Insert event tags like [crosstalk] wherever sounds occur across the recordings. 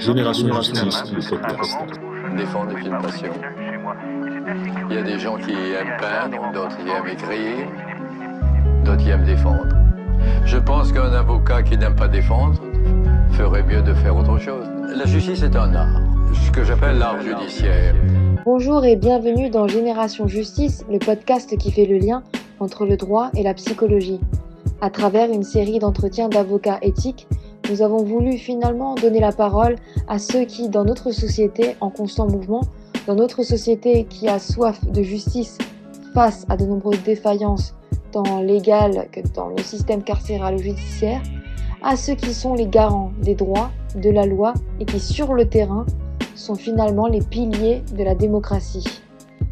Génération Justice, le podcast. Défendre les films passion. Il y a des gens qui aiment peindre, d'autres qui aiment écrire, d'autres qui aiment défendre. Je pense qu'un avocat qui n'aime pas défendre ferait mieux de faire autre chose. La justice est un art, ce que j'appelle l'art judiciaire. Bonjour et bienvenue dans Génération Justice, le podcast qui fait le lien entre le droit et la psychologie. À travers une série d'entretiens d'avocats éthiques, nous avons voulu finalement donner la parole à ceux qui, dans notre société en constant mouvement, dans notre société qui a soif de justice face à de nombreuses défaillances tant légales que dans le système carcéral ou judiciaire, à ceux qui sont les garants des droits, de la loi et qui, sur le terrain, sont finalement les piliers de la démocratie.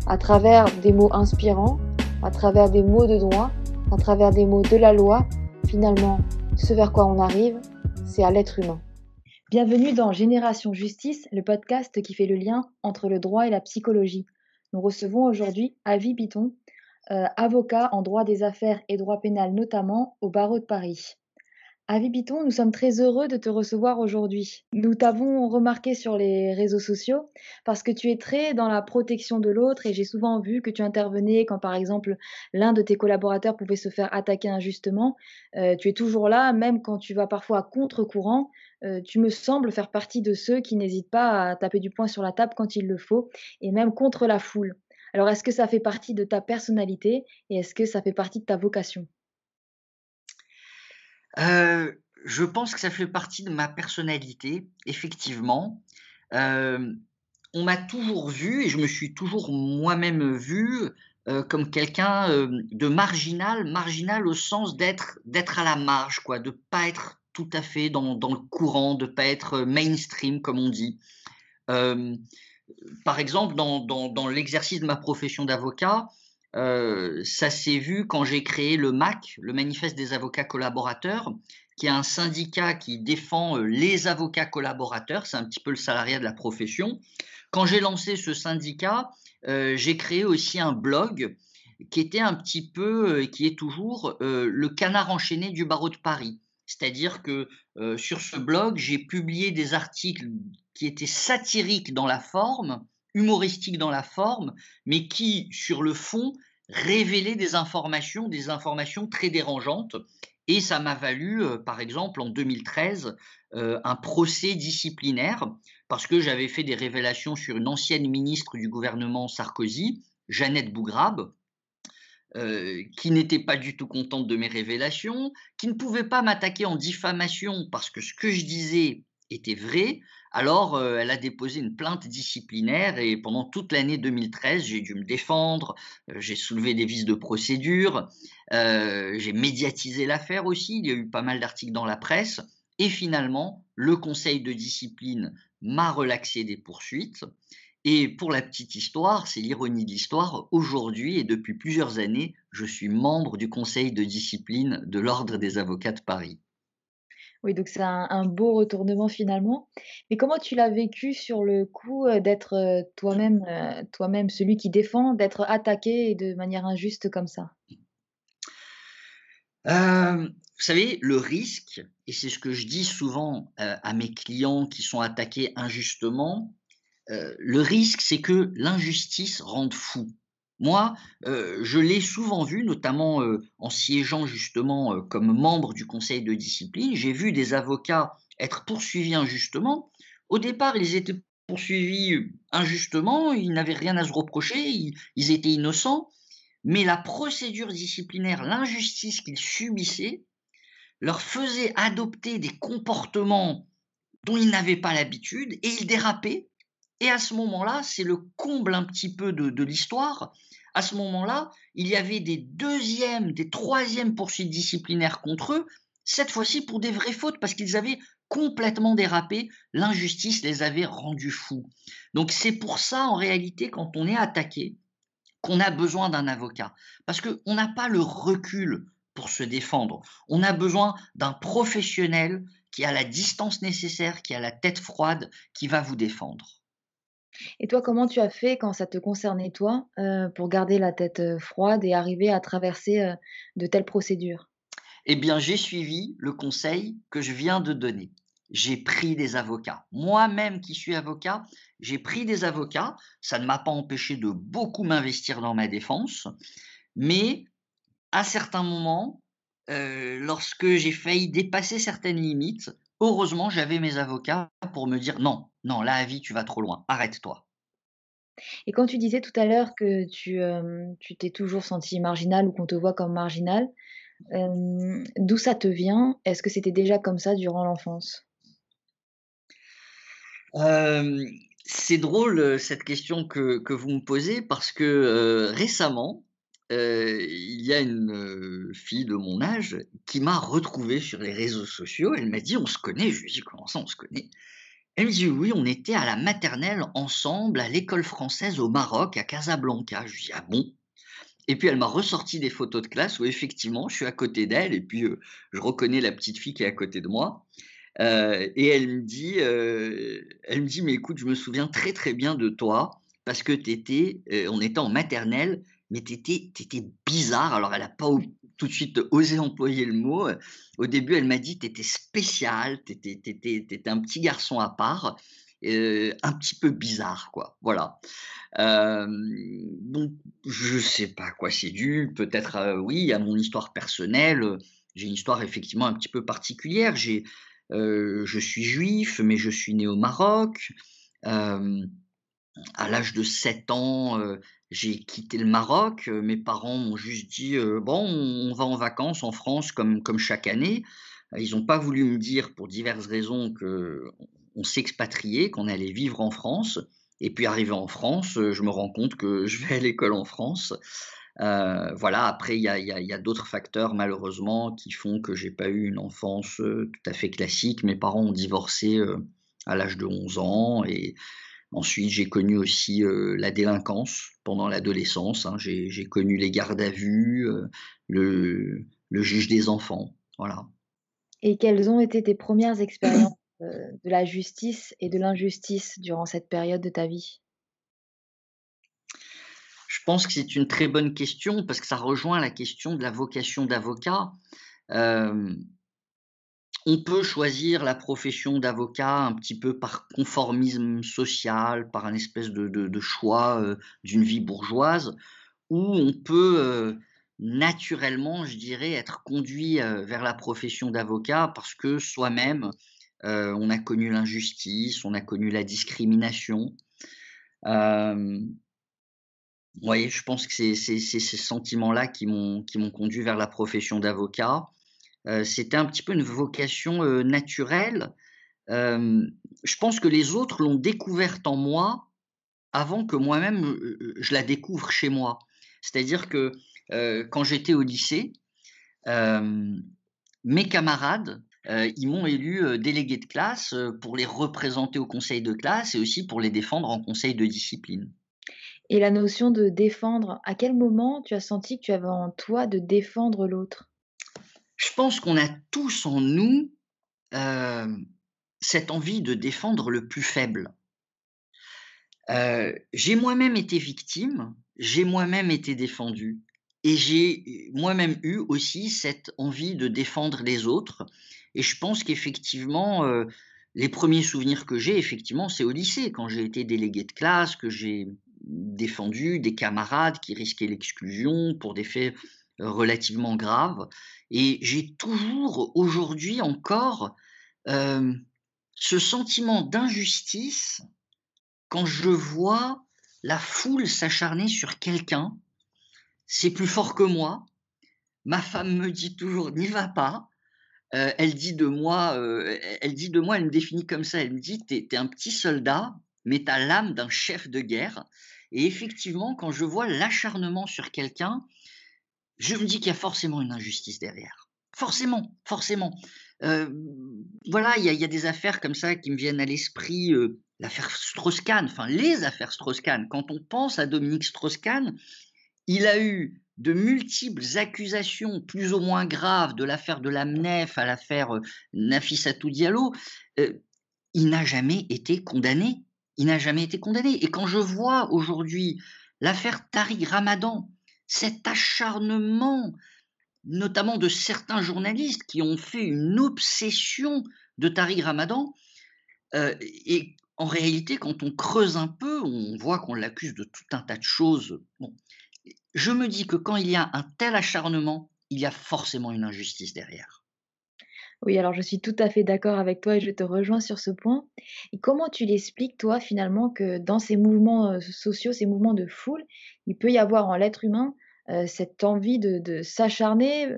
À travers des mots inspirants, à travers des mots de droit, à travers des mots de la loi, finalement, ce vers quoi on arrive, c'est à l'être humain. Bienvenue dans Génération Justice, le podcast qui fait le lien entre le droit et la psychologie. Nous recevons aujourd'hui Avi Biton, euh, avocat en droit des affaires et droit pénal notamment au barreau de Paris. Avi Biton, nous sommes très heureux de te recevoir aujourd'hui. Nous t'avons remarqué sur les réseaux sociaux parce que tu es très dans la protection de l'autre et j'ai souvent vu que tu intervenais quand par exemple l'un de tes collaborateurs pouvait se faire attaquer injustement. Euh, tu es toujours là, même quand tu vas parfois à contre-courant. Euh, tu me sembles faire partie de ceux qui n'hésitent pas à taper du poing sur la table quand il le faut et même contre la foule. Alors est-ce que ça fait partie de ta personnalité et est-ce que ça fait partie de ta vocation? Euh, je pense que ça fait partie de ma personnalité, effectivement. Euh, on m'a toujours vu, et je me suis toujours moi-même vu, euh, comme quelqu'un de marginal, marginal au sens d'être à la marge, quoi, de pas être tout à fait dans, le courant, de pas être mainstream, comme on dit. par exemple, dans l'exercice de ma profession d'avocat, euh, ça s'est vu quand j'ai créé le MAC, le Manifeste des avocats collaborateurs, qui est un syndicat qui défend euh, les avocats collaborateurs, c'est un petit peu le salariat de la profession. Quand j'ai lancé ce syndicat, euh, j'ai créé aussi un blog qui était un petit peu, qui est toujours le canard enchaîné du barreau de Paris. C'est-à-dire que sur ce blog, j'ai publié des articles qui étaient satiriques dans la forme, humoristique dans la forme, mais qui, sur le fond, révélaient des informations, des informations très dérangeantes. Et ça m'a valu, euh, par exemple, en 2013, euh, un procès disciplinaire, parce que j'avais fait des révélations sur une ancienne ministre du gouvernement Sarkozy, Jeannette Bougrabe, euh, qui n'était pas du tout contente de mes révélations, qui ne pouvait pas m'attaquer en diffamation parce que ce que je disais était vrai, alors euh, elle a déposé une plainte disciplinaire et pendant toute l'année 2013, j'ai dû me défendre, euh, j'ai soulevé des vices de procédure, euh, j'ai médiatisé l'affaire aussi, il y a eu pas mal d'articles dans la presse et finalement, le conseil de discipline m'a relaxé des poursuites. Et pour la petite histoire, c'est l'ironie de l'histoire, aujourd'hui et depuis plusieurs années, je suis membre du conseil de discipline de l'Ordre des avocats de Paris. Oui, donc c'est un, beau retournement finalement. Mais comment tu l'as vécu sur le coup d'être toi-même, toi-même celui qui défend, d'être attaqué de manière injuste comme ça? vous savez, le risque, et c'est ce que je dis souvent à mes clients qui sont attaqués injustement, le risque, c'est que l'injustice rende fou. Moi, euh, je l'ai souvent vu, notamment euh, en siégeant justement euh, comme membre du conseil de discipline. J'ai vu des avocats être poursuivis injustement. Au départ, ils étaient poursuivis injustement, ils n'avaient rien à se reprocher, ils, étaient innocents. Mais la procédure disciplinaire, l'injustice qu'ils subissaient, leur faisait adopter des comportements dont ils n'avaient pas l'habitude et ils dérapaient. Et à ce moment-là, c'est le comble un petit peu de l'histoire à ce moment-là, il y avait des deuxièmes, des troisièmes poursuites disciplinaires contre eux, cette fois-ci pour des vraies fautes, parce qu'ils avaient complètement dérapé, l'injustice les avait rendus fous. Donc c'est pour ça, en réalité, quand on est attaqué, qu'on a besoin d'un avocat, parce qu'on n'a pas le recul pour se défendre. On a besoin d'un professionnel qui a la distance nécessaire, qui a la tête froide, qui va vous défendre. Et toi, comment tu as fait quand ça te concernait toi, euh, pour garder la tête, euh, froide et arriver à traverser, euh, de telles procédures? Eh bien, j'ai suivi le conseil que je viens de donner. j'ai pris des avocats. Moi-même qui suis avocat, j'ai pris des avocats. Ça ne m'a pas empêché de beaucoup m'investir dans ma défense. Mais à certains moments, lorsque j'ai failli dépasser certaines limites, heureusement, j'avais mes avocats pour me dire non, non, là, Avi, tu vas trop loin, arrête-toi. Et quand tu disais tout à l'heure que tu tu t'es toujours senti marginal ou qu'on te voit comme marginal, d'où ça te vient? Est-ce que c'était déjà comme ça durant l'enfance? C'est drôle cette question que, que, vous me posez parce que récemment, il y a une fille de mon âge qui m'a retrouvé sur les réseaux sociaux. Elle m'a dit on se connaît. Je lui ai dit comment ça on se connaît? Elle me dit oui, on était à la maternelle ensemble à l'école française au Maroc, à Casablanca. Je lui ai dit ah bon? Et puis elle m'a ressorti des photos de classe où effectivement je suis à côté d'elle et puis je reconnais la petite fille qui est à côté de moi. et elle me dit, elle me dit, mais écoute, je me souviens très très bien de toi parce que tu étais, on était en maternelle, mais tu étais, étais, bizarre. Alors elle n'a pas tout de suite osé employer le mot. Au début, elle m'a dit, tu étais spécial, tu étais, étais, un petit garçon à part. un petit peu bizarre, quoi. Voilà. donc, je sais pas à quoi c'est dû. Peut-être, oui, à mon histoire personnelle. J'ai une histoire effectivement un petit peu particulière. J'ai, je suis juif, mais je suis né au Maroc. à l'âge de 7 ans, j'ai quitté le Maroc. Mes parents m'ont juste dit bon, on va en vacances en France comme, comme chaque année. Ils n'ont pas voulu me dire, pour diverses raisons, que on s'expatriait, qu'on allait vivre en France. Et puis arrivé en France, euh, je me rends compte que [laughs] je vais à l'école en France. Euh, voilà, après, il y a, d'autres facteurs, malheureusement, qui font que j'ai pas eu une enfance euh, tout à fait classique. Mes parents ont divorcé à l'âge de 11 ans et ensuite j'ai connu aussi la délinquance pendant l'adolescence. Hein. J'ai connu les gardes à vue, le, le juge des enfants. Voilà. Et quelles ont été tes premières expériences euh, de la justice et de l'injustice durant cette période de ta vie? Je pense que c'est une très bonne question parce que ça rejoint la question de la vocation d'avocat. On peut choisir la profession d'avocat un petit peu par conformisme social, par un espèce de, choix euh, d'une vie bourgeoise, ou on peut euh, naturellement, je dirais, être conduit vers la profession d'avocat parce que soi-même, on a connu l'injustice, on a connu la discrimination. Euh, voyez, je pense que c'est ces sentiments-là qui m'ont conduit vers la profession d'avocat. C'était un petit peu une vocation naturelle. je pense que les autres l'ont découverte en moi avant que moi-même je la découvre chez moi. C'est-à-dire que quand j'étais au lycée, mes camarades euh, ils m'ont élu euh, délégué de classe euh, pour les représenter au conseil de classe et aussi pour les défendre en conseil de discipline. Et la notion de défendre, à quel moment tu as senti que tu avais en toi de défendre l'autre? Je pense qu'on a tous en nous cette envie de défendre le plus faible. j'ai moi-même été victime, j'ai moi-même été défendu. Et j'ai moi-même eu aussi cette envie de défendre les autres. Et je pense qu'effectivement, euh, les premiers souvenirs que j'ai, effectivement, c'est au lycée, quand j'ai été délégué de classe, que j'ai défendu des camarades qui risquaient l'exclusion pour des faits euh, relativement graves. Et j'ai toujours, aujourd'hui encore, euh, ce sentiment d'injustice quand je vois la foule s'acharner sur quelqu'un. C'est plus fort que moi. Ma femme me dit toujours n'y va pas elle dit de moi, elle dit de moi, elle me définit comme ça. Elle me dit, t'es es un petit soldat, mais t'as l'âme d'un chef de guerre. Et effectivement, quand je vois l'acharnement sur quelqu'un, je me dis qu'il y a forcément une injustice derrière. Forcément, forcément. voilà, il y, a des affaires comme ça qui me viennent à l'esprit. L'affaire Strauss-Kahn, enfin les affaires Strauss-Kahn. Quand on pense à Dominique Strauss-Kahn, il a eu de multiples accusations plus ou moins graves, de l'affaire de l'AMNEF à l'affaire euh, Nafissatou Diallo, euh, il n'a jamais été condamné. Il n'a jamais été condamné. Et quand je vois aujourd'hui l'affaire Tariq Ramadan, cet acharnement, notamment de certains journalistes qui ont fait une obsession de Tariq Ramadan. Euh, et en réalité, quand on creuse un peu, on voit qu'on l'accuse de tout un tas de choses. Bon, je me dis que quand il y a un tel acharnement, il y a forcément une injustice derrière. Oui, alors je suis tout à fait d'accord avec toi et je te rejoins sur ce point. Et comment tu l'expliques, toi, finalement, que dans ces mouvements sociaux, ces mouvements de foule, il peut y avoir en l'être humain cette envie de, s'acharner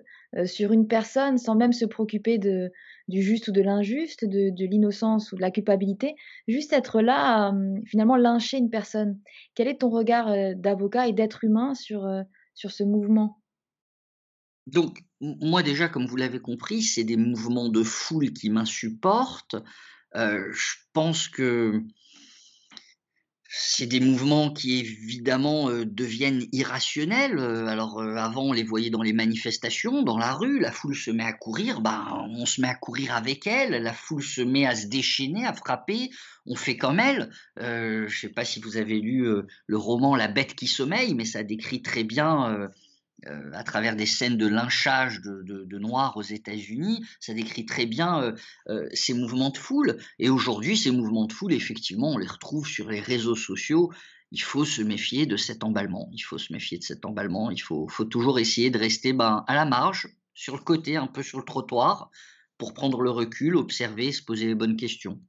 sur une personne sans même se préoccuper du juste ou de l'injuste, de, l'innocence ou de la culpabilité, juste être là, finalement, lyncher une personne? Quel est ton regard d'avocat et d'être humain sur, sur ce mouvement? Moi déjà, comme vous l'avez compris, c'est des mouvements de foule qui m'insupportent. Euh, je pense que c'est des mouvements qui évidemment euh, deviennent irrationnels. Euh, alors avant, on les voyait dans les manifestations, dans la rue, la foule se met à courir, ben, on se met à courir avec elle, la foule se met à se déchaîner, à frapper, on fait comme elle. je ne sais pas si vous avez lu le roman La bête qui sommeille, mais ça décrit très bien euh, à travers des scènes de lynchage de, Noirs aux États-Unis. Ça décrit très bien euh, euh, ces mouvements de foule. Et aujourd'hui, ces mouvements de foule, effectivement, on les retrouve sur les réseaux sociaux. Il faut se méfier de cet emballement. Il faut se méfier de cet emballement. Il faut, toujours essayer de rester ben, à la marge, sur le côté, un peu sur le trottoir, pour prendre le recul, observer, se poser les bonnes questions.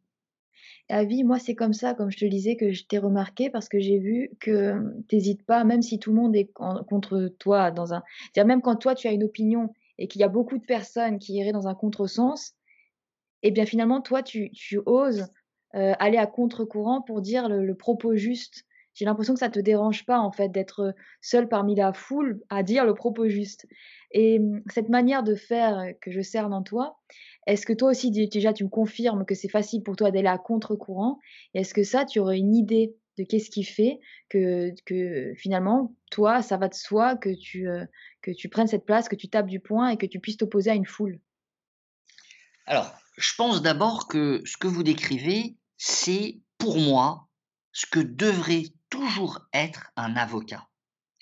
Avis, moi, c'est comme ça, comme je te disais, que je t'ai remarqué parce que j'ai vu que tu n'hésites pas, même si tout le monde est contre toi, dans un. dire même quand toi, tu as une opinion et qu'il y a beaucoup de personnes qui iraient dans un contresens, eh bien, finalement, toi, tu, oses aller à contre-courant pour dire le, propos juste. J'ai l'impression que ça te dérange pas, en fait, d'être seul parmi la foule à dire le propos juste. Et hum, cette manière de faire que je cerne en toi, est-ce que toi aussi, déjà, tu me confirmes que c'est facile pour toi d'aller à contre-courant? Est-ce que ça, tu aurais une idée de qu'est-ce qui fait que, que finalement, toi, ça va de soi que tu, que tu prennes cette place, que tu tapes du poing et que tu puisses t'opposer à une foule? Alors, je pense d'abord que ce que vous décrivez, c'est pour moi ce que devrait toujours être un avocat.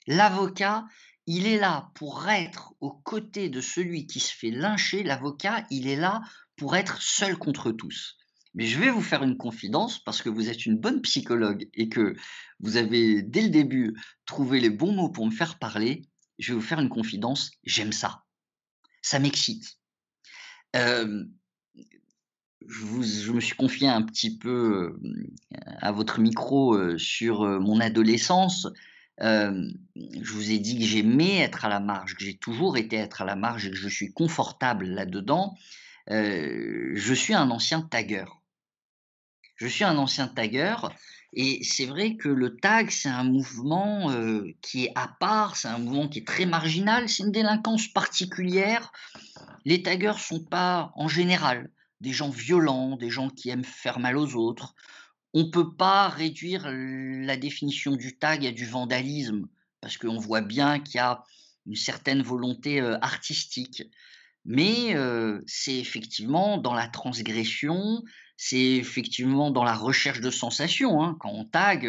L'avocat, il est là pour être aux côtés de celui qui se fait lyncher. L'avocat, il est là pour être seul contre tous. Mais je vais vous faire une confidence parce que vous êtes une bonne psychologue et que vous avez dès le début trouvé les bons mots pour me faire parler. Je vais vous faire une confidence, j'aime ça. Ça m'excite. Euh, je, me suis confié un petit peu euh, à votre micro euh, sur mon adolescence je vous ai dit que j'aimais être à la marge, que j'ai toujours été être à la marge et que je suis confortable là-dedans. je suis un ancien tagueur. Je suis un ancien tagueur et c'est vrai que le tag, c'est un mouvement qui est à part, c'est un mouvement qui est très marginal, c'est une délinquance particulière. Les taggeurs sont pas en général des gens violents, des gens qui aiment faire mal aux autres on ne peut pas réduire la définition du tag à du vandalisme, parce qu'on voit bien qu'il y a une certaine volonté artistique. Mais c'est effectivement dans la transgression, c'est effectivement dans la recherche de sensations. Hein. Quand on tag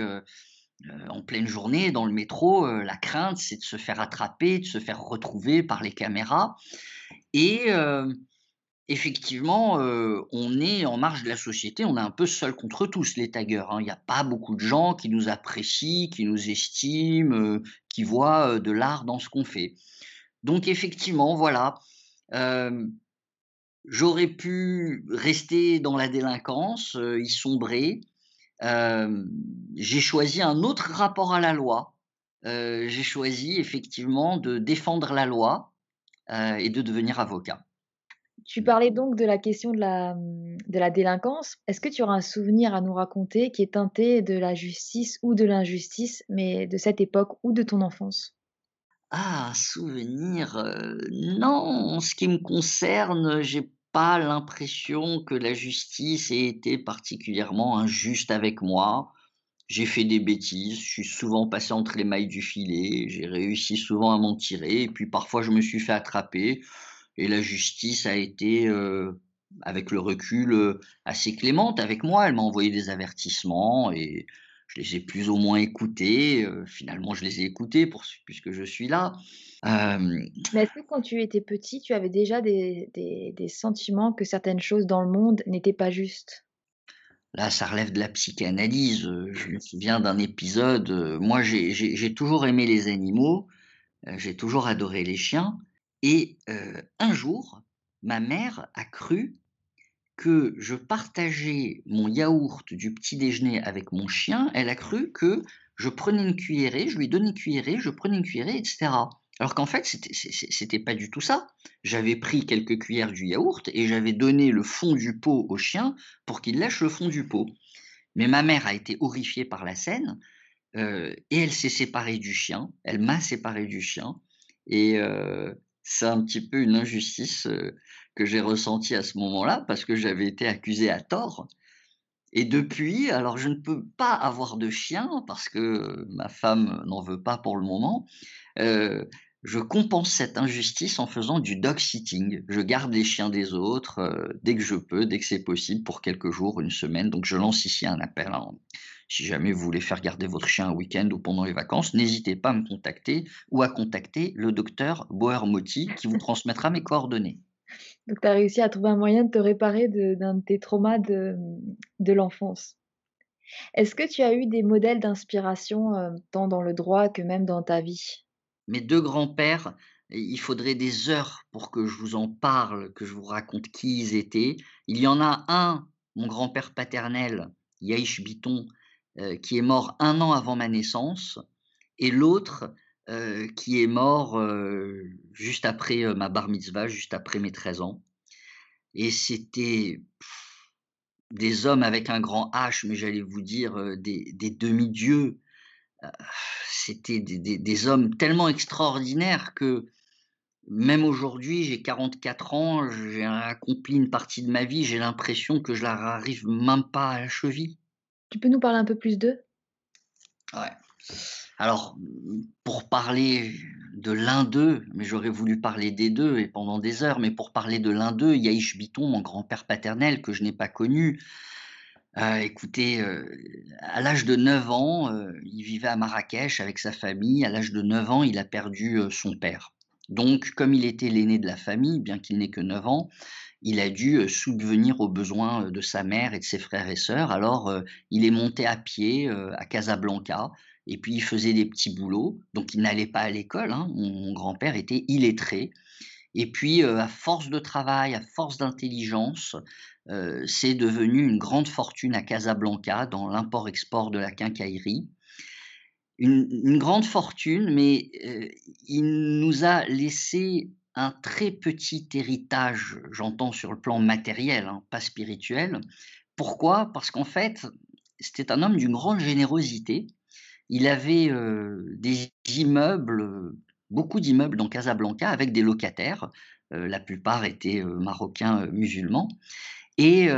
en pleine journée dans le métro, la crainte, c'est de se faire attraper, de se faire retrouver par les caméras. Et effectivement, euh, on est en marge de la société, on est un peu seul contre tous, les taggers. Hein. Il n'y a pas beaucoup de gens qui nous apprécient, qui nous estiment, euh, qui voient euh, de l'art dans ce qu'on fait. Donc effectivement, voilà, j'aurais pu rester dans la délinquance, y sombrer. J'ai choisi un autre rapport à la loi. J'ai choisi effectivement de défendre la loi et de devenir avocat. Tu parlais donc de la question de la, délinquance. Est-ce que tu auras un souvenir à nous raconter qui est teinté de la justice ou de l'injustice, mais de cette époque ou de ton enfance? Ah, souvenir euh, Non, en ce qui me concerne, j'ai pas l'impression que la justice ait été particulièrement injuste avec moi. J'ai fait des bêtises, je suis souvent passé entre les mailles du filet, j'ai réussi souvent à m'en tirer, et puis parfois je me suis fait attraper. Et la justice a été, euh, avec le recul, euh, assez clémente avec moi. Elle m'a envoyé des avertissements et je les ai plus ou moins écoutés. finalement, je les ai écoutés pour, puisque je suis là. Mais est-ce que quand tu étais petit, tu avais déjà des, des sentiments que certaines choses dans le monde n'étaient pas justes? Là, ça relève de la psychanalyse. Je me souviens d'un épisode. Moi, j'ai toujours aimé les animaux. J'ai toujours adoré les chiens. Et un jour, ma mère a cru que je partageais mon yaourt du petit déjeuner avec mon chien. Elle a cru que je prenais une cuillerée, je lui donnais une cuillerée, je prenais une cuillerée, etc. Alors qu'en fait, c'était pas du tout ça. J'avais pris quelques cuillères du yaourt et j'avais donné le fond du pot au chien pour qu'il lâche le fond du pot. Mais ma mère a été horrifiée par la scène et elle s'est séparée du chien. Elle m'a séparé du chien. Et c'est un petit peu une injustice euh, que j'ai ressentie à ce moment-là parce que j'avais été accusé à tort. Et depuis, alors je ne peux pas avoir de chien parce que ma femme n'en veut pas pour le moment je compense cette injustice en faisant du dog sitting. Je garde les chiens des autres euh, dès que je peux, dès que c'est possible, pour quelques jours, une semaine. Donc je lance ici un appel. Hein. Si jamais vous voulez faire garder votre chien un week-end ou pendant les vacances, n'hésitez pas à me contacter ou à contacter le docteur Boer Moti qui vous transmettra mes coordonnées. Donc tu as réussi à trouver un moyen de te réparer d'un de, tes traumas de, de l'enfance. Est-ce que tu as eu des modèles d'inspiration euh, tant dans le droit que même dans ta vie? Mes deux grands-pères, il faudrait des heures pour que je vous en parle, que je vous raconte qui ils étaient. Il y en a un, mon grand-père paternel, Yaïch Biton, euh, qui est mort un an avant ma naissance, et l'autre euh, qui est mort euh, juste après ma bar mitzvah, juste après mes 13 ans. Et c'était des hommes avec un grand H, mais j'allais vous dire des demi-dieux, c'était des, hommes tellement extraordinaires que même aujourd'hui, j'ai 44 ans, j'ai accompli une partie de ma vie, j'ai l'impression que je leur arrive même pas à la cheville. Tu peux nous parler un peu plus d'eux? Ouais. Alors, pour parler de l'un d'eux, mais j'aurais voulu parler des deux et pendant des heures, mais pour parler de l'un d'eux, Yaïch Biton, mon grand-père paternel que je n'ai pas connu, écoutez, à l'âge de 9 ans, il vivait à Marrakech avec sa famille. À l'âge de 9 ans, il a perdu son père. Donc, comme il était l'aîné de la famille, bien qu'il n'ait que 9 ans, il a dû subvenir aux besoins de sa mère et de ses frères et sœurs. Alors, il est monté à pied à Casablanca et puis il faisait des petits boulots. Donc, il n'allait pas à l'école. Hein. Mon, grand-père était illettré. Et puis, à force de travail, à force d'intelligence, c'est devenu une grande fortune à Casablanca dans l'import-export de la quincaillerie. Une, grande fortune, mais il nous a laissé un très petit héritage, j'entends sur le plan matériel, hein, pas spirituel. Pourquoi? Parce qu'en fait, c'était un homme d'une grande générosité. Il avait des immeubles, beaucoup d'immeubles dans Casablanca avec des locataires. la plupart étaient marocains musulmans. Et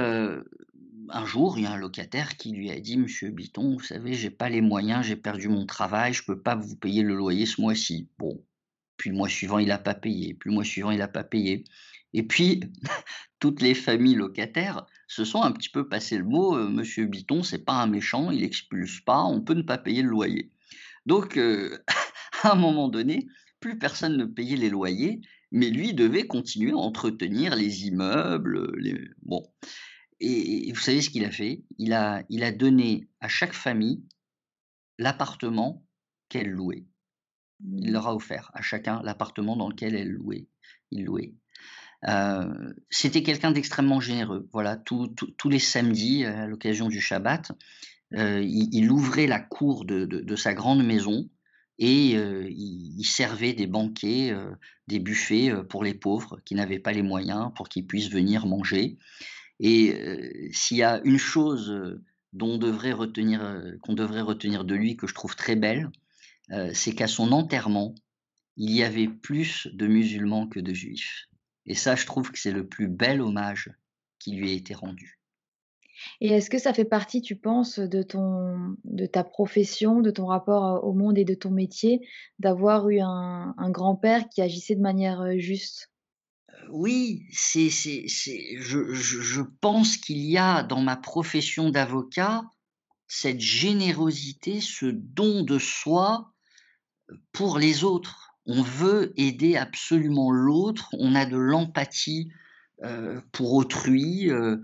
un jour, il y a un locataire qui lui a dit Monsieur Biton, vous savez, j'ai pas les moyens, j'ai perdu mon travail, je peux pas vous payer le loyer ce mois-ci. Bon, puis le mois suivant, il n'a pas payé, puis le mois suivant, il n'a pas payé. Et puis, [laughs] toutes les familles locataires se sont un petit peu passé le mot Monsieur Biton, c'est pas un méchant, il expulse pas, on peut ne pas payer le loyer. Donc, [laughs] à un moment donné, plus personne ne payait les loyers mais lui devait continuer à entretenir les immeubles. Les... Bon. Et, vous savez ce qu'il a fait? Il a donné à chaque famille l'appartement qu'elle louait. Il leur a offert à chacun l'appartement dans lequel elle louait. Il louait. Euh, c'était quelqu'un d'extrêmement généreux. Voilà, tous les samedis, à l'occasion du Shabbat, euh, il, ouvrait la cour de, sa grande maison et il, servait des banquets, des buffets pour les pauvres qui n'avaient pas les moyens pour qu'ils puissent venir manger. Et s'il y a une chose dont devrait retenir, qu'on devrait retenir de lui que je trouve très belle, c'est qu'à son enterrement, il y avait plus de musulmans que de juifs. Et ça, je trouve que c'est le plus bel hommage qui lui a été rendu. Et est-ce que ça fait partie, tu penses, de, ton, de ta profession, de ton rapport au monde et de ton métier, d'avoir eu un, grand-père qui agissait de manière juste? Oui, c'est, c'est, je, je, pense qu'il y a dans ma profession d'avocat cette générosité, ce don de soi pour les autres. On veut aider absolument l'autre, on a de l'empathie euh, pour autrui. Euh,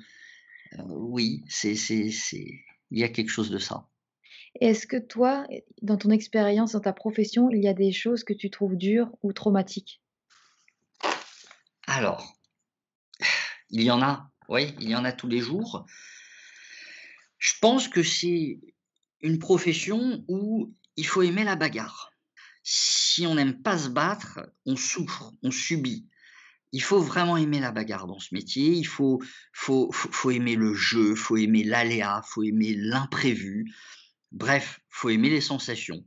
euh, oui, c'est, c'est, c'est, il y a quelque chose de ça. Est-ce que toi, dans ton expérience, dans ta profession, il y a des choses que tu trouves dures ou traumatiques? Alors, il y en a, oui, il y en a tous les jours. Je pense que c'est une profession où il faut aimer la bagarre. Si on n'aime pas se battre, on souffre, on subit. Il faut vraiment aimer la bagarre dans ce métier. Il faut, faut, faut, aimer le jeu, faut aimer l'aléa, faut aimer l'imprévu. Bref, faut aimer les sensations.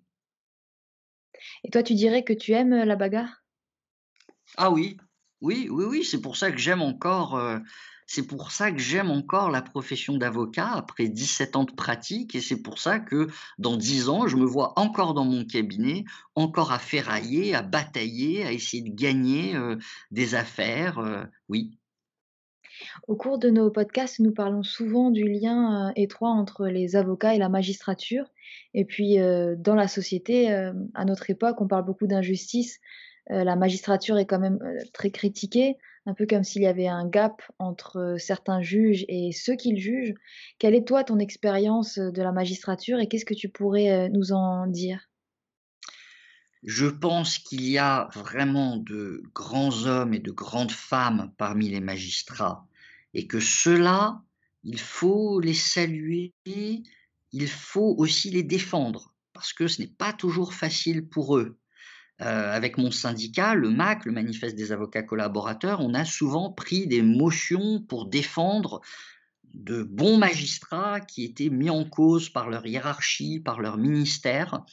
Et toi, tu dirais que tu aimes la bagarre? Ah oui, oui, oui, oui. C'est pour ça que j'aime encore. Euh, c'est pour ça que j'aime encore la profession d'avocat après 17 ans de pratique et c'est pour ça que dans 10 ans, je me vois encore dans mon cabinet, encore à ferrailler, à batailler, à essayer de gagner euh, des affaires. Euh, oui. Au cours de nos podcasts, nous parlons souvent du lien euh, étroit entre les avocats et la magistrature. Et puis, dans la société, à notre époque, on parle beaucoup d'injustice. la magistrature est quand même très critiquée un peu comme s'il y avait un gap entre certains juges et ceux qu'ils jugent. Quelle est toi ton expérience de la magistrature et qu'est-ce que tu pourrais nous en dire? Je pense qu'il y a vraiment de grands hommes et de grandes femmes parmi les magistrats et que ceux-là, il faut les saluer, il faut aussi les défendre parce que ce n'est pas toujours facile pour eux. Euh, avec mon syndicat, le MAC, le Manifeste des avocats collaborateurs, on a souvent pris des motions pour défendre de bons magistrats qui étaient mis en cause par leur hiérarchie, par leur ministère.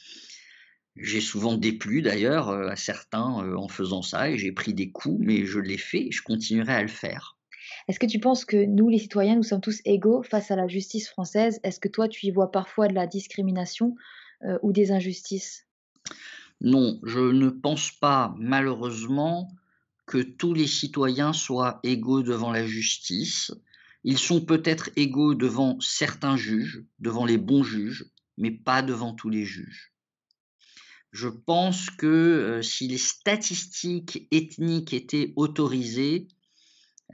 J'ai souvent déplu d'ailleurs euh, à certains euh, en faisant ça et j'ai pris des coups, mais je l'ai fait et je continuerai à le faire. Est-ce que tu penses que nous, les citoyens, nous sommes tous égaux face à la justice française? Est-ce que toi, tu y vois parfois de la discrimination ou des injustices? Non, je ne pense pas malheureusement que tous les citoyens soient égaux devant la justice. Ils sont peut-être égaux devant certains juges, devant les bons juges, mais pas devant tous les juges. Je pense que euh, si les statistiques ethniques étaient autorisées,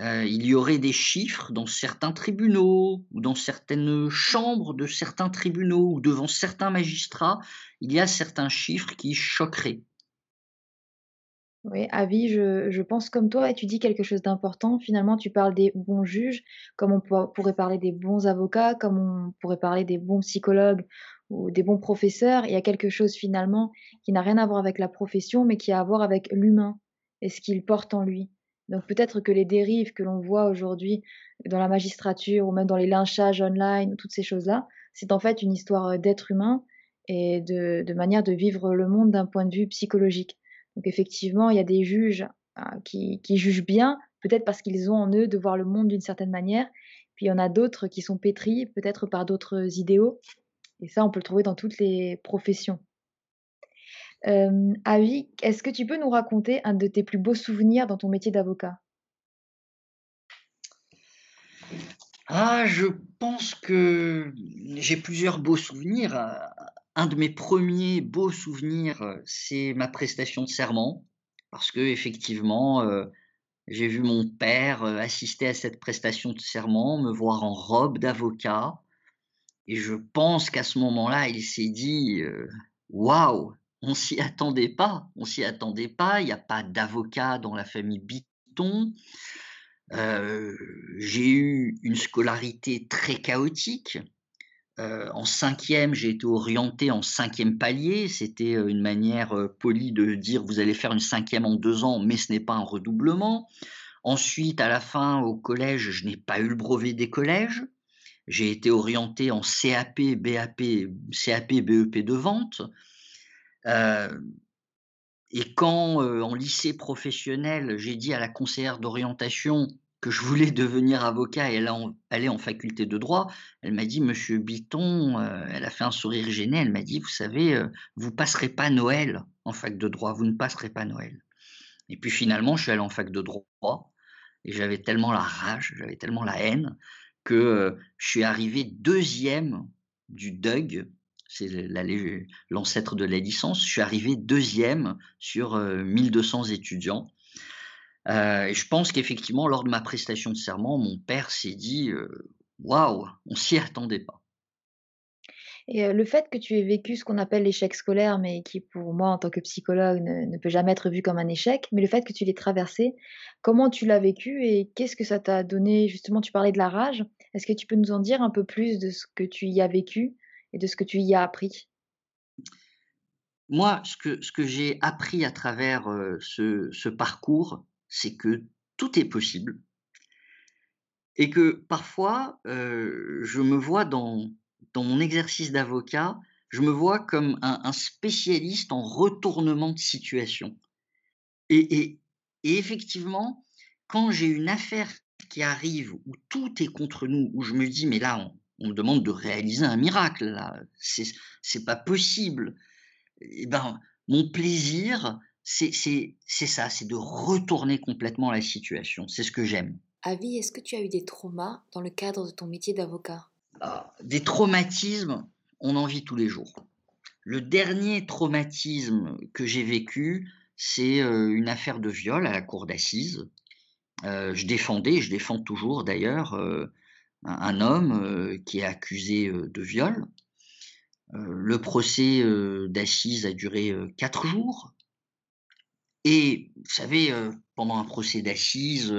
euh, il y aurait des chiffres dans certains tribunaux ou dans certaines chambres de certains tribunaux ou devant certains magistrats, il y a certains chiffres qui choqueraient. Oui, avis, je, je pense comme toi et tu dis quelque chose d'important. Finalement, tu parles des bons juges, comme on pourrait parler des bons avocats, comme on pourrait parler des bons psychologues ou des bons professeurs. Il y a quelque chose finalement qui n'a rien à voir avec la profession, mais qui a à voir avec l'humain et ce qu'il porte en lui. Donc peut-être que les dérives que l'on voit aujourd'hui dans la magistrature ou même dans les lynchages online ou toutes ces choses-là, c'est en fait une histoire euh, d'être humain et de, manière de vivre le monde d'un point de vue psychologique. Donc effectivement, il y a des juges qui, qui jugent bien, peut-être parce qu'ils ont en eux de voir le monde d'une certaine manière, puis il y en a d'autres qui sont pétris, peut-être par d'autres idéaux, et ça on peut le trouver dans toutes les professions. Euh, Avi, est-ce que tu peux nous raconter un de tes plus beaux souvenirs dans ton métier d'avocat? Ah, je pense que j'ai plusieurs beaux souvenirs. Un de mes premiers beaux souvenirs, c'est ma prestation de serment, parce que effectivement, euh, j'ai vu mon père euh, assister à cette prestation de serment, me voir en robe d'avocat, et je pense qu'à ce moment-là, il s'est dit waouh, on s'y attendait pas. On s'y attendait pas. Il n'y a pas d'avocat dans la famille Biton. Euh, j'ai eu une scolarité très chaotique. Euh, en cinquième, j'ai été orienté en cinquième palier. C'était euh, une manière polie de dire vous allez faire une cinquième en deux ans, mais ce n'est pas un redoublement. Ensuite, à la fin, au collège, je n'ai pas eu le brevet des collèges. J'ai été orienté en CAP, BAP, CAP, BEP de vente. Et quand, en lycée professionnel, j'ai dit à la conseillère d'orientation que je voulais [laughs] devenir avocat et elle allait en faculté de droit, elle m'a dit, Monsieur Biton, elle a fait un sourire gêné, elle m'a dit, vous savez, vous passerez pas Noël en fac de droit, vous ne passerez pas Noël. Et puis finalement, je suis allé en fac de droit et j'avais tellement la rage, j'avais tellement la haine que je suis arrivé deuxième du DUG, c'est l'ancêtre de la licence. Je suis arrivé deuxième sur 1200 étudiants. et je pense qu'effectivement, lors de ma prestation de serment, mon père s'est dit Waouh, on s'y attendait pas. Et le fait que tu aies vécu ce qu'on appelle l'échec scolaire, mais qui pour moi en tant que psychologue ne peut jamais être vu comme un échec, mais le fait que tu l'aies traversé, comment tu l'as vécu et qu'est-ce que ça t'a donné? Justement, tu parlais de la rage. Est-ce que tu peux nous en dire un peu plus de ce que tu y as vécu? Et de ce que tu y as appris? Moi, ce que j'ai appris à travers, ce parcours, c'est que tout est possible et que parfois, je me vois dans dans mon exercice d'avocat, je me vois comme un, spécialiste en retournement de situation. Et, effectivement, quand j'ai une affaire qui arrive où tout est contre nous, où je me dis, mais là, on, me demande de réaliser un miracle, là, c'est pas possible. Et eh ben, mon plaisir, c'est ça, c'est de retourner complètement la situation. C'est ce que j'aime. Avi, est-ce que tu as eu des traumas dans le cadre de ton métier d'avocat? Ah, des traumatismes, on en vit tous les jours. Le dernier traumatisme que j'ai vécu, c'est euh, une affaire de viol à la cour d'assises. Euh, je défendais, je défends toujours d'ailleurs, euh, un, homme qui est accusé de viol. le procès d'assises a duré quatre jours. Et vous savez, pendant un procès d'assises,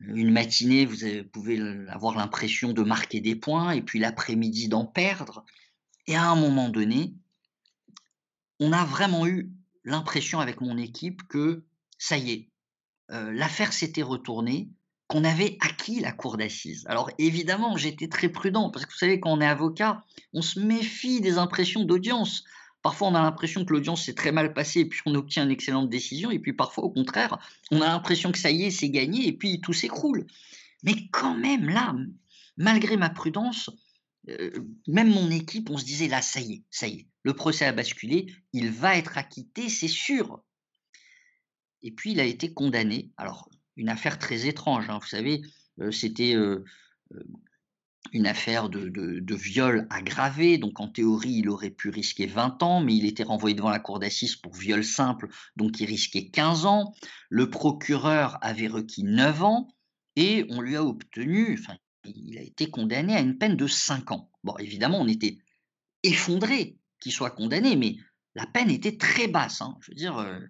une matinée, vous pouvez avoir l'impression de marquer des points et puis l'après-midi d'en perdre. Et à un moment donné, on a vraiment eu l'impression avec mon équipe que ça y est, euh, l'affaire s'était retournée, qu'on avait acquis la cour d'assises. Alors évidemment, j'étais très prudent parce que vous savez, quand on est avocat, on se méfie des impressions d'audience. Parfois, on a l'impression que l'audience s'est très mal passée et puis on obtient une excellente décision. Et puis parfois, au contraire, on a l'impression que ça y est, c'est gagné et puis tout s'écroule. Mais quand même, là, malgré ma prudence, euh, même mon équipe, on se disait là, ça y est, ça y est, le procès a basculé, il va être acquitté, c'est sûr. Et puis il a été condamné. Alors, une affaire très étrange, hein, vous savez, euh, c'était euh, une affaire de, viol aggravé, donc en théorie il aurait pu risquer 20 ans, mais il était renvoyé devant la cour d'assises pour viol simple, donc il risquait 15 ans. Le procureur avait requis 9 ans et on lui a obtenu, enfin il a été condamné à une peine de 5 ans. Bon, évidemment, on était effondré qu'il soit condamné, mais la peine était très basse. Hein. Je veux dire, euh,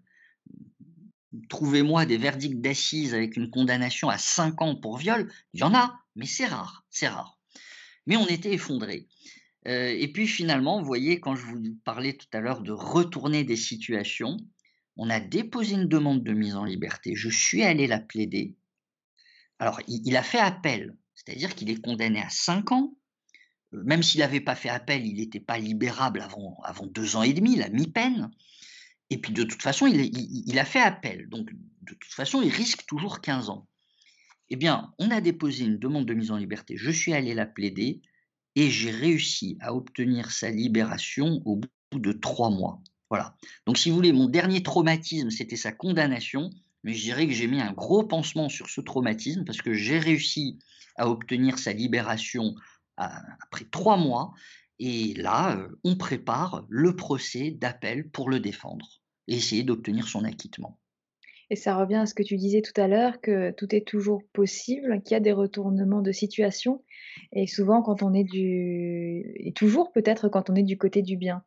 trouvez-moi des verdicts d'assises avec une condamnation à 5 ans pour viol, il y en a, mais c'est rare, c'est rare mais on était effondré. Euh, et puis finalement, vous voyez, quand je vous parlais tout à l'heure de retourner des situations, on a déposé une demande de mise en liberté. Je suis allé la plaider. Alors, il, a fait appel, c'est-à-dire qu'il est condamné à 5 ans. Euh, même s'il n'avait pas fait appel, il n'était pas libérable avant, avant deux ans et demi, la mi-peine. Et puis de toute façon, il, a fait appel. Donc de toute façon, il risque toujours 15 ans. Eh bien, on a déposé une demande de mise en liberté. Je suis allé la plaider et j'ai réussi à obtenir sa libération au bout de trois mois. Voilà. Donc, si vous voulez, mon dernier traumatisme, c'était sa condamnation. Mais je dirais que j'ai mis un gros pansement sur ce traumatisme parce que j'ai réussi à obtenir sa libération après trois mois. Et là, euh, on prépare le procès d'appel pour le défendre et essayer d'obtenir son acquittement. Et ça revient à ce que tu disais tout à l'heure, que tout est toujours possible, qu'il y a des retournements de situation, et souvent quand on est du... et toujours peut-être quand on est du côté du bien.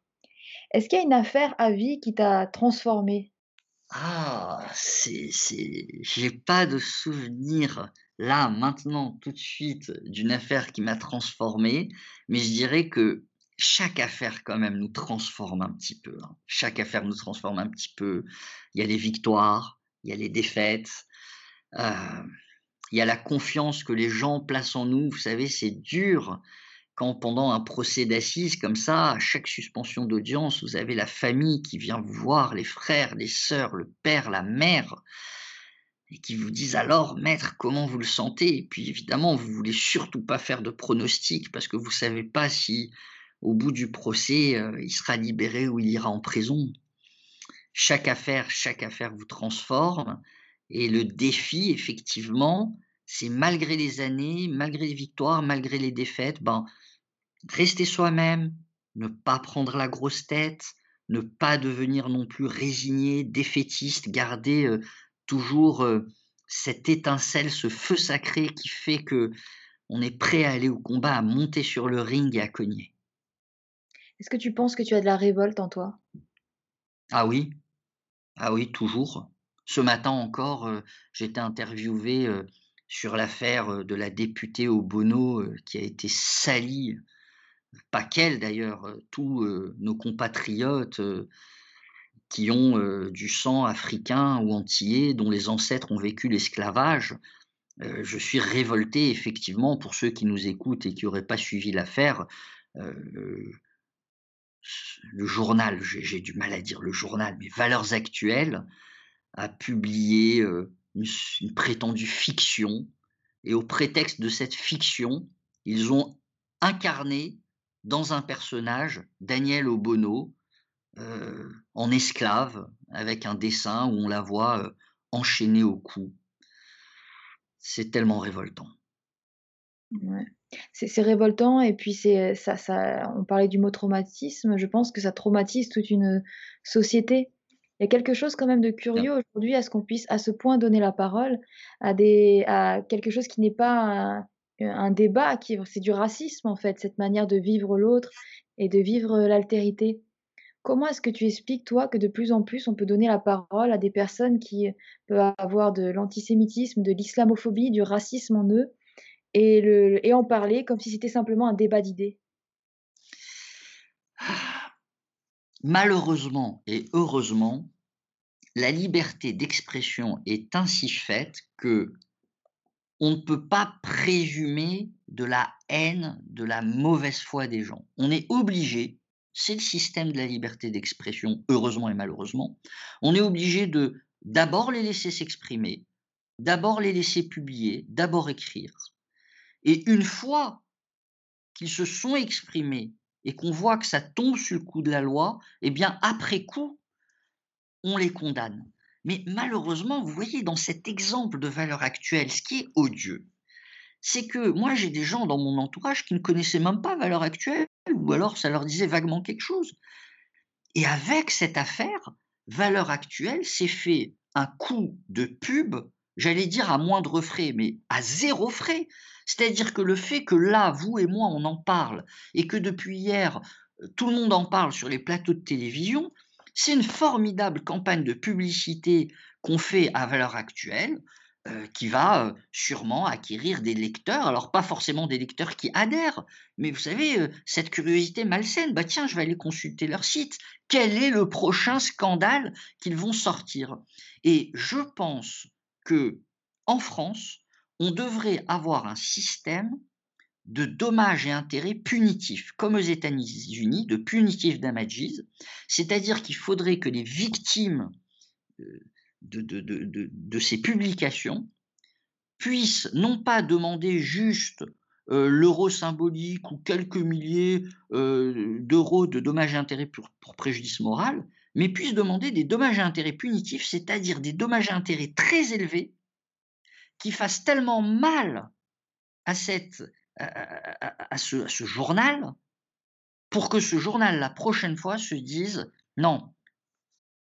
Est-ce qu'il y a une affaire à vie qui t'a transformé Ah, c'est, c'est... j'ai pas de souvenir là, maintenant, tout de suite, d'une affaire qui m'a transformé, mais je dirais que chaque affaire quand même nous transforme un petit peu. Hein. Chaque affaire nous transforme un petit peu. Il y a les victoires, il y a les défaites, euh, il y a la confiance que les gens placent en nous. Vous savez, c'est dur quand pendant un procès d'assises comme ça, à chaque suspension d'audience, vous avez la famille qui vient vous voir, les frères, les sœurs, le père, la mère, et qui vous disent alors, maître, comment vous le sentez? Et puis évidemment, vous voulez surtout pas faire de pronostic parce que vous savez pas si au bout du procès, euh, il sera libéré ou il ira en prison chaque affaire, chaque affaire vous transforme. Et le défi, effectivement, c'est malgré les années, malgré les victoires, malgré les défaites, ben, rester soi-même, ne pas prendre la grosse tête, ne pas devenir non plus résigné, défaitiste, garder euh, toujours euh, cette étincelle, ce feu sacré qui fait que on est prêt à aller au combat, à monter sur le ring et à cogner. Est-ce que tu penses que tu as de la révolte en toi? Ah oui, ah oui, toujours. Ce matin encore, euh, j'étais interviewé sur l'affaire de la députée au Bono qui a été salie pas qu'elle d'ailleurs, tous nos compatriotes qui ont du sang africain ou antillais, dont les ancêtres ont vécu l'esclavage. je suis révolté effectivement pour ceux qui nous écoutent et qui n'auraient pas suivi l'affaire. le journal, j'ai du mal à dire le journal, mais Valeurs Actuelles a publié une, une prétendue fiction, et au prétexte de cette fiction, ils ont incarné dans un personnage, Daniel Obono, euh, en esclave, avec un dessin où on la voit euh, enchaînée au cou. C'est tellement révoltant. C'est révoltant et puis c'est ça, ça. On parlait du mot traumatisme. Je pense que ça traumatise toute une société. Il y a quelque chose quand même de curieux aujourd'hui à ce qu'on puisse à ce point donner la parole à des à quelque chose qui n'est pas un débat qui c'est du racisme en fait, cette manière de vivre l'autre et de vivre l'altérité. Comment est-ce que tu expliques toi que de plus en plus on peut donner la parole à des personnes qui peuvent avoir de l'antisémitisme, de l'islamophobie, du racisme en eux et, en parler comme si c'était simplement un débat d'idées? Malheureusement et heureusement, la liberté d'expression est ainsi faite que on ne peut pas présumer de la haine, de la mauvaise foi des gens. On est obligé, c'est le système de la liberté d'expression, heureusement et malheureusement, on est obligé de d'abord les laisser s'exprimer, d'abord les laisser publier, d'abord écrire. Et une fois qu'ils se sont exprimés et qu'on voit que ça tombe sur le coup de la loi, eh bien après coup, on les condamne. Mais malheureusement, vous voyez, dans cet exemple de valeur actuelle, ce qui est odieux, c'est que moi, j'ai des gens dans mon entourage qui ne connaissaient même pas valeur actuelle, ou alors ça leur disait vaguement quelque chose. Et avec cette affaire, valeur actuelle s'est fait un coup de pub, j'allais dire à moindre frais, mais à zéro frais. C'est-à-dire que le fait que là, vous et moi, on en parle, et que depuis hier, tout le monde en parle sur les plateaux de télévision, c'est une formidable campagne de publicité qu'on fait à valeur actuelle, euh, qui va euh, sûrement acquérir des lecteurs, alors pas forcément des lecteurs qui adhèrent, mais vous savez, euh, cette curiosité malsaine, bah tiens, je vais aller consulter leur site, quel est le prochain scandale qu'ils vont sortir? Et je pense que en France, on devrait avoir un système de dommages et intérêts punitifs, comme aux États-Unis, de punitive damages, c'est-à-dire qu'il faudrait que les victimes euh, de, ces publications puissent non pas demander juste euh, l'euro symbolique ou quelques milliers euh, d'euros de dommages et intérêts pour, pour, préjudice moral, mais puissent demander des dommages et intérêts punitifs, c'est-à-dire des dommages et intérêts très élevés qui fassent tellement mal à cette à, ce, journal pour que ce journal, la prochaine fois, se dise non,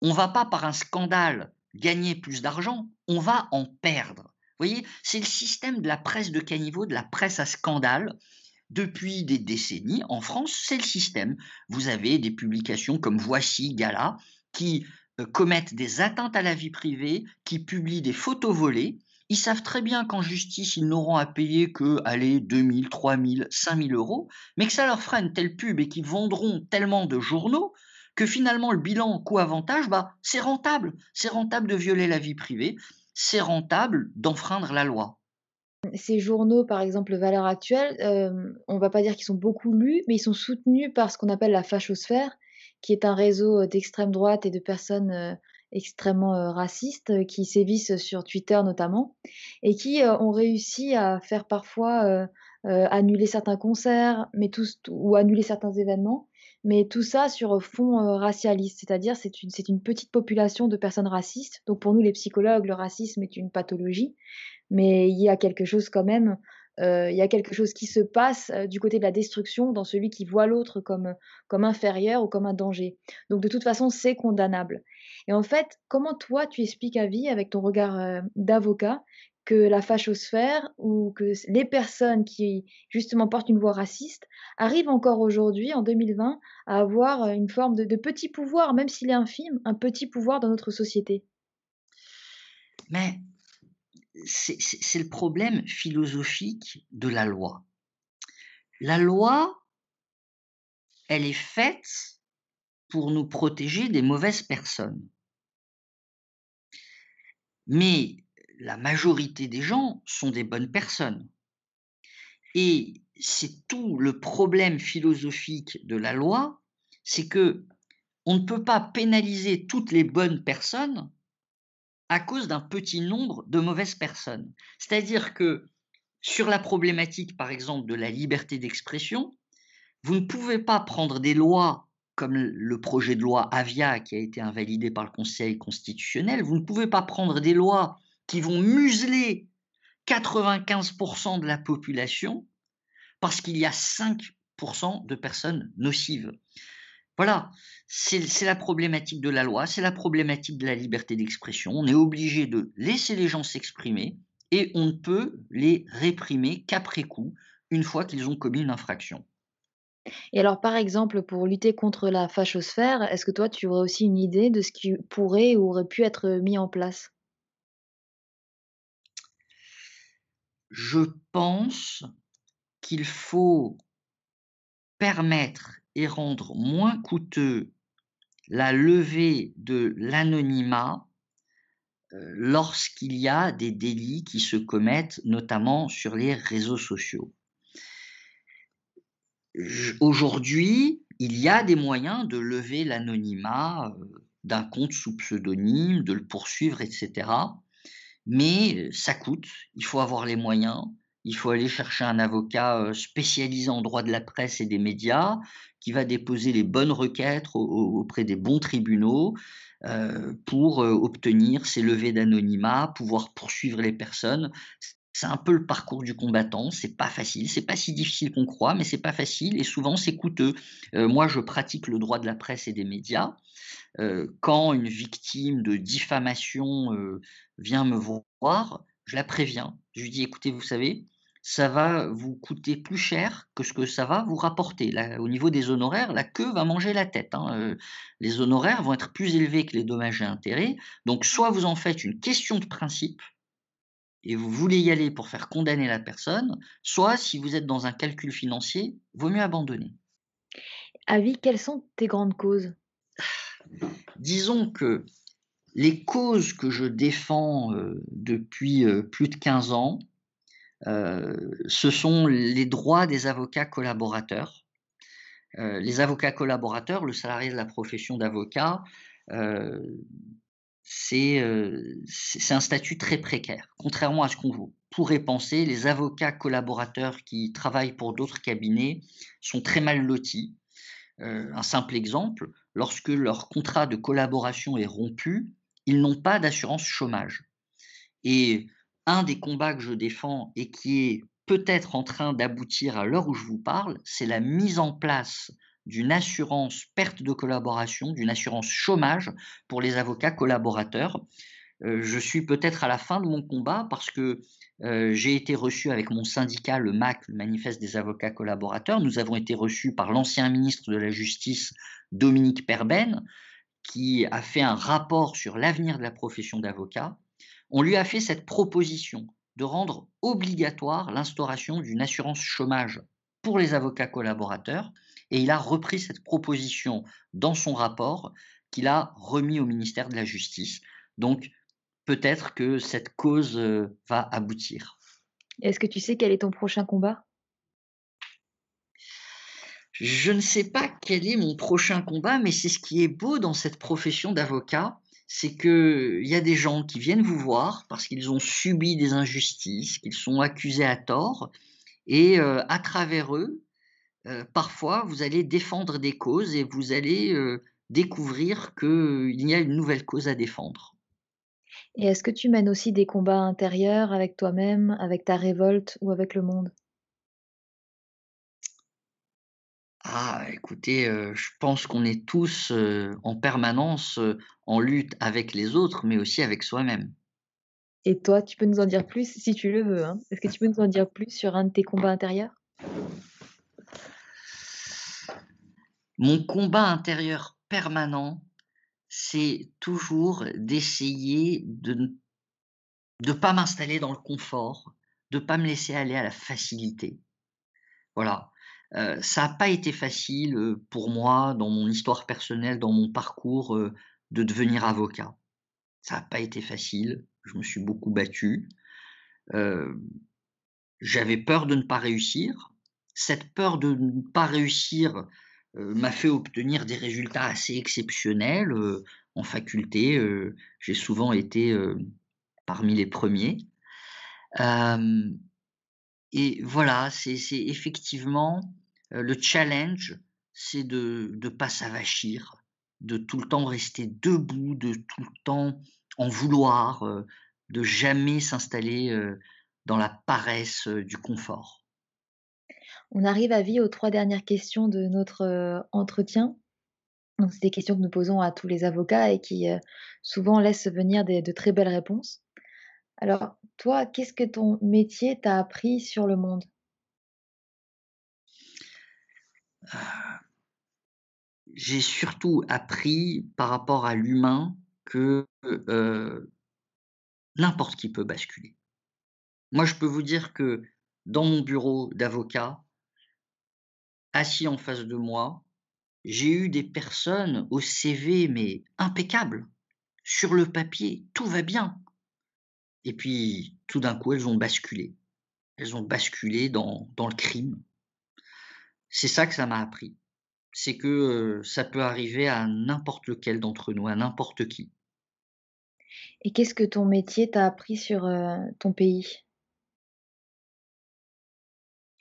on va pas par un scandale gagner plus d'argent, on va en perdre. Vous voyez, c'est le système de la presse de caniveau, de la presse à scandale. Depuis des décennies, en France, c'est le système. Vous avez des publications comme Voici, Gala, qui euh, commettent des atteintes à la vie privée, qui publient des photos volées, ils savent très bien qu'en justice, ils n'auront à payer que, allez, 2000, 3000, 5000 euros, mais que ça leur fera une telle pub et qu'ils vendront tellement de journaux que finalement, le bilan coût-avantage, bah, c'est rentable. C'est rentable de violer la vie privée, c'est rentable d'enfreindre la loi. Ces journaux, par exemple, Valeurs Actuelles, euh, on ne va pas dire qu'ils sont beaucoup lus, mais ils sont soutenus par ce qu'on appelle la fachosphère, qui est un réseau d'extrême droite et de personnes euh, extrêmement euh, racistes euh, qui sévissent sur Twitter notamment et qui euh, ont réussi à faire parfois annuler certains concerts mais tous, ou annuler certains événements mais tout ça sur fond racialiste, c'est-à-dire c'est une, c'est une petite population de personnes racistes. Donc pour nous les psychologues, le racisme est une pathologie, mais il y a quelque chose quand même il y a quelque chose qui se passe du côté de la destruction dans celui qui voit l'autre comme, comme inférieur ou comme un danger. Donc de toute façon, c'est condamnable. Et en fait, comment toi, tu expliques à vie, avec ton regard d'avocat, que la fachosphère ou que les personnes qui justement portent une voix raciste arrivent encore aujourd'hui, en 2020, à avoir une forme de, de petit pouvoir, même s'il est infime, un petit pouvoir dans notre société Mais c'est le problème philosophique de la loi. La loi, elle est faite pour nous protéger des mauvaises personnes. Mais la majorité des gens sont des bonnes personnes. Et c'est tout le problème philosophique de la loi, c'est que on ne peut pas pénaliser toutes les bonnes personnes à cause d'un petit nombre de mauvaises personnes. C'est-à-dire que sur la problématique, par exemple, de la liberté d'expression, vous ne pouvez pas prendre des lois comme le projet de loi Avia qui a été invalidé par le Conseil constitutionnel, vous ne pouvez pas prendre des lois qui vont museler 95% de la population parce qu'il y a 5% de personnes nocives. Voilà, c'est la problématique de la loi, c'est la problématique de la liberté d'expression. On est obligé de laisser les gens s'exprimer et on ne peut les réprimer qu'après coup, une fois qu'ils ont commis une infraction. Et alors, par exemple, pour lutter contre la fachosphère, est-ce que toi, tu aurais aussi une idée de ce qui pourrait ou aurait pu être mis en place? Je pense qu'il faut permettre et rendre moins coûteux la levée de l'anonymat euh, lorsqu'il y a des délits qui se commettent, notamment sur les réseaux sociaux. Aujourd'hui, il y a des moyens de lever l'anonymat euh, d'un compte sous pseudonyme, de le poursuivre, etc mais ça coûte, il faut avoir les moyens, il faut aller chercher un avocat spécialisé en droit de la presse et des médias qui va déposer les bonnes requêtes auprès des bons tribunaux pour obtenir ces levées d'anonymat, pouvoir poursuivre les personnes. C'est un peu le parcours du combattant, c'est pas facile, c'est pas si difficile qu'on croit, mais c'est pas facile et souvent c'est coûteux. moi, je pratique le droit de la presse et des médias. quand une victime de diffamation vient me voir, je la préviens. Je lui dis écoutez, vous savez, ça va vous coûter plus cher que ce que ça va vous rapporter. Là, au niveau des honoraires, la queue va manger la tête. Hein. les honoraires vont être plus élevés que les dommages et intérêts. Donc, soit vous en faites une question de principe, et vous voulez y aller pour faire condamner la personne, soit si vous êtes dans un calcul financier, vaut mieux abandonner. Avis, quelles sont tes grandes causes? Disons que les causes que je défends depuis plus de 15 ans, ce sont les droits des avocats collaborateurs. les avocats collaborateurs, le salarié de la profession d'avocat, c'est un statut très précaire. Contrairement à ce qu'on pourrait penser, les avocats collaborateurs qui travaillent pour d'autres cabinets sont très mal lotis. un simple exemple, lorsque leur contrat de collaboration est rompu, ils n'ont pas d'assurance chômage. Et un des combats que je défends et qui est peut-être en train d'aboutir à l'heure où je vous parle, c'est la mise en place d'une assurance perte de collaboration, d'une assurance chômage pour les avocats collaborateurs. Euh, je suis peut-être à la fin de mon combat parce que euh, j'ai été reçu avec mon syndicat, le MAC, le Manifeste des avocats collaborateurs. Nous avons été reçus par l'ancien ministre de la Justice, Dominique Perben, qui a fait un rapport sur l'avenir de la profession d'avocat. On lui a fait cette proposition de rendre obligatoire l'instauration d'une assurance chômage pour les avocats collaborateurs et il a repris cette proposition dans son rapport qu'il a remis au ministère de la Justice. Donc peut-être que cette cause euh, va aboutir. Est-ce que tu sais quel est ton prochain combat? Je ne sais pas quel est mon prochain combat, mais c'est ce qui est beau dans cette profession d'avocat, c'est qu'il y a des gens qui viennent vous voir parce qu'ils ont subi des injustices, qu'ils sont accusés à tort, et euh, à travers eux, euh, parfois, vous allez défendre des causes et vous allez euh, découvrir qu'il y a une nouvelle cause à défendre. Et est-ce que tu mènes aussi des combats intérieurs avec toi-même, avec ta révolte ou avec le monde? Ah, écoutez, heu, je pense qu'on est tous, heu, en permanence, heu, en lutte avec les autres, mais aussi avec soi-même. Et toi, tu peux nous en dire plus si tu le veux, hein. Est-ce que tu peux nous en dire plus sur un de tes combats intérieurs? Mon combat intérieur permanent, c'est toujours d'essayer de ne pas m'installer dans le confort, de pas me laisser aller à la facilité. Voilà, heu, ça a pas été facile, heu, pour moi dans mon histoire personnelle, dans mon parcours, heu, de devenir avocat. Ça a pas été facile, je me suis beaucoup battu, j'avais peur de ne pas réussir. Cette peur de ne pas réussir, m'a fait obtenir des résultats assez exceptionnels, en faculté, j'ai souvent été, parmi les premiers. Et voilà, c'est effectivement, le challenge, c'est de de pas s'avachir, de tout le temps rester debout, de tout le temps en vouloir, heu, de jamais s'installer, heu, dans la paresse, du confort. On arrive à vie aux 3 dernières questions de notre, entretien. C'est des questions que nous posons à tous les avocats et qui, souvent laissent venir de très belles réponses. Alors toi, qu'est-ce que ton métier t'a appris sur le monde? J'ai surtout appris par rapport à l'humain que, heu, n'importe qui peut basculer. Moi, je peux vous dire que dans mon bureau d'avocat assis en face de moi, j'ai eu des personnes au CV mais impeccable. Sur le papier, tout va bien et puis tout d'un coup, elles ont basculé. Elles ont basculé dans dans le crime. C'est ça que ça m'a appris. C'est que, ça peut arriver à n'importe lequel d'entre nous, à n'importe qui. Et qu'est-ce que ton métier t'a appris sur, ton pays?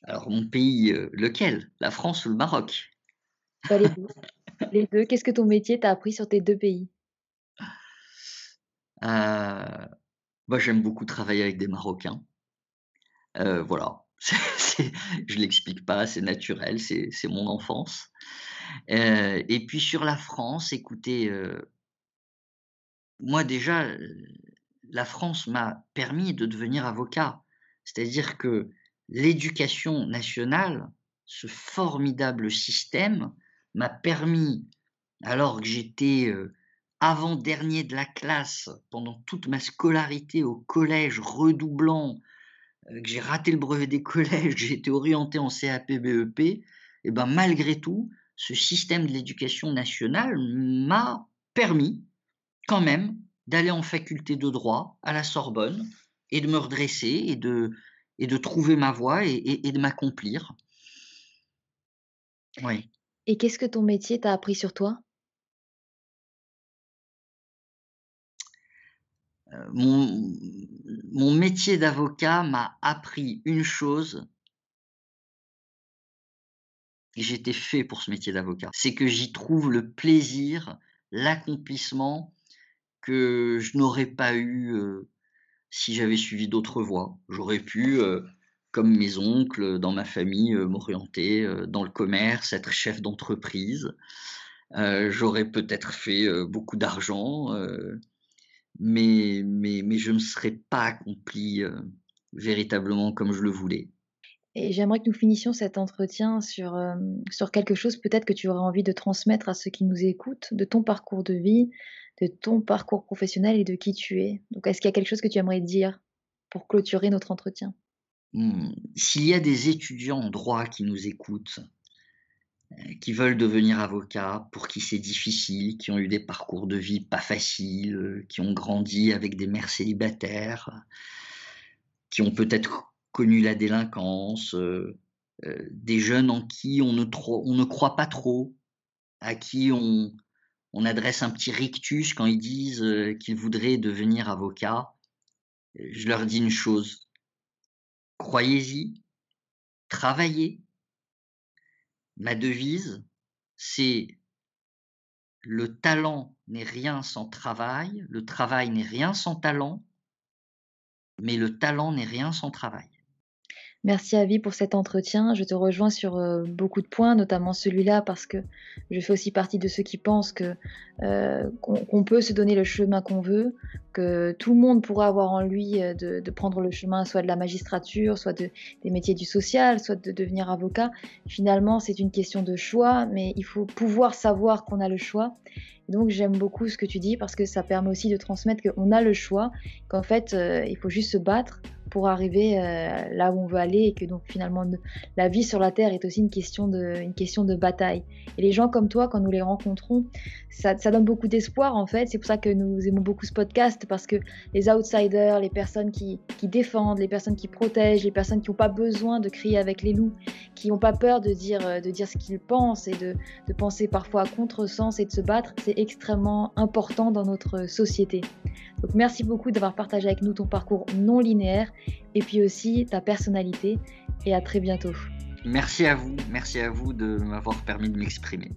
Alors mon pays, lequel? La France ou le Maroc? Bah, les 2. [laughs] Les 2. Qu'est-ce que ton métier t'a appris sur tes 2 pays? Heu, moi j'aime beaucoup travailler avec des Marocains. [laughs] Je l'explique pas, c'est naturel, c'est mon enfance. Heu et puis sur la France, écoutez, heu moi déjà, heu, la France m'a permis de devenir avocat. C'est-à-dire que l'éducation nationale, ce formidable système, m'a permis, alors que j'étais, avant-dernier de la classe pendant toute ma scolarité au collège, redoublant, que j'ai raté le brevet des [laughs] collèges, j'ai été orienté en CAP, BEP et ben, malgré tout, ce système de l'éducation nationale m'a permis quand même d'aller en faculté de droit à la Sorbonne et de me redresser et de trouver ma voie et et et de m'accomplir. Oui. Et qu'est-ce que ton métier t'a appris sur toi? Mon métier d'avocat m'a appris une chose j'étais fait pour ce métier d'avocat. C'est que j'y trouve le plaisir, l'accomplissement que je n'aurais pas eu, heu, si j'avais suivi d'autres voies. J'aurais pu, heu, comme mes oncles, dans ma famille, m'orienter, dans le commerce, être chef d'entreprise. J'aurais peut-être fait, beaucoup d'argent, mais mais mais je me serais pas accompli, heu, véritablement comme je le voulais. Et j'aimerais que nous finissions cet entretien sur, hem, sur quelque chose peut-être que tu aurais envie de transmettre à ceux qui nous écoutent, de ton parcours de vie, de ton parcours professionnel et de qui tu es. Donc est-ce qu'il y a quelque chose que tu aimerais dire pour clôturer notre entretien? Mmh, s'il y a des étudiants en droit qui nous écoutent, qui veulent devenir avocats, pour qui c'est difficile, qui ont eu des parcours de vie pas faciles, heu, qui ont grandi avec des mères célibataires, qui ont peut-être connu la délinquance, heu, des jeunes en qui on ne croit pas trop, à qui on on adresse un petit rictus quand ils disent, qu'ils voudraient devenir avocats. Je leur dis une chose: «Croyez-y, travaillez». Ma devise, c'est le talent n'est rien sans travail, le travail n'est rien sans talent, mais le talent n'est rien sans travail. Merci Avi pour cet entretien. Je te rejoins sur euh, beaucoup de points, notamment celui-là, parce que je fais aussi partie de ceux qui pensent que euh, qu'on peut se donner le chemin qu'on veut, que tout le monde pourra avoir en lui euh, de, prendre le chemin soit de la magistrature, soit de, des métiers du social, soit de devenir avocat. Finalement, c'est une question de choix, mais il faut pouvoir savoir qu'on a le choix. donc j'aime beaucoup ce que tu dis parce que ça permet aussi de transmettre qu'on a le choix, qu'en fait il faut juste se battre pour arriver euh, là où on veut aller et que donc finalement la vie sur la Terre est aussi une question de, une question de bataille. Et les gens comme toi, quand nous les rencontrons, ça, donne beaucoup d'espoir en fait. C'est pour ça que nous aimons beaucoup ce podcast parce que les outsiders, les personnes qui, défendent, les personnes qui protègent, les personnes qui n'ont pas besoin de crier avec les loups, qui n'ont pas peur de dire, euh, de dire ce qu'ils pensent et de, de penser parfois à contresens et de se battre, c'est extrêmement important dans notre société. Donc merci beaucoup d'avoir partagé avec nous ton parcours non linéaire et puis aussi ta personnalité et à très bientôt. Merci à vous, merci à vous de m'avoir permis de m'exprimer.